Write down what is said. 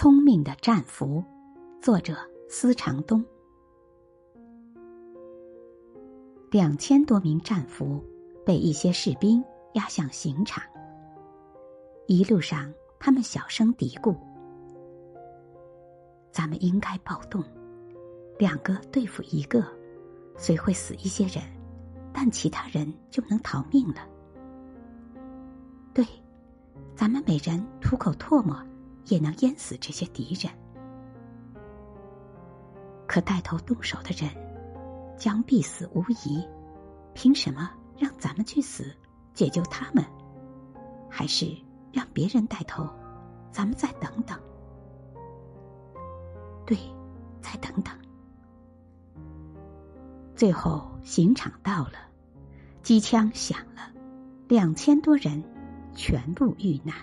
聪明的战俘，作者司长东。两千多名战俘被一些士兵押向刑场。一路上，他们小声嘀咕：“咱们应该暴动，两个对付一个，虽会死一些人，但其他人就能逃命了。对，咱们每人吐口唾沫。”也能淹死这些敌人，可带头动手的人将必死无疑。凭什么让咱们去死，解救他们？还是让别人带头，咱们再等等？对，再等等。最后刑场到了，机枪响了，两千多人全部遇难。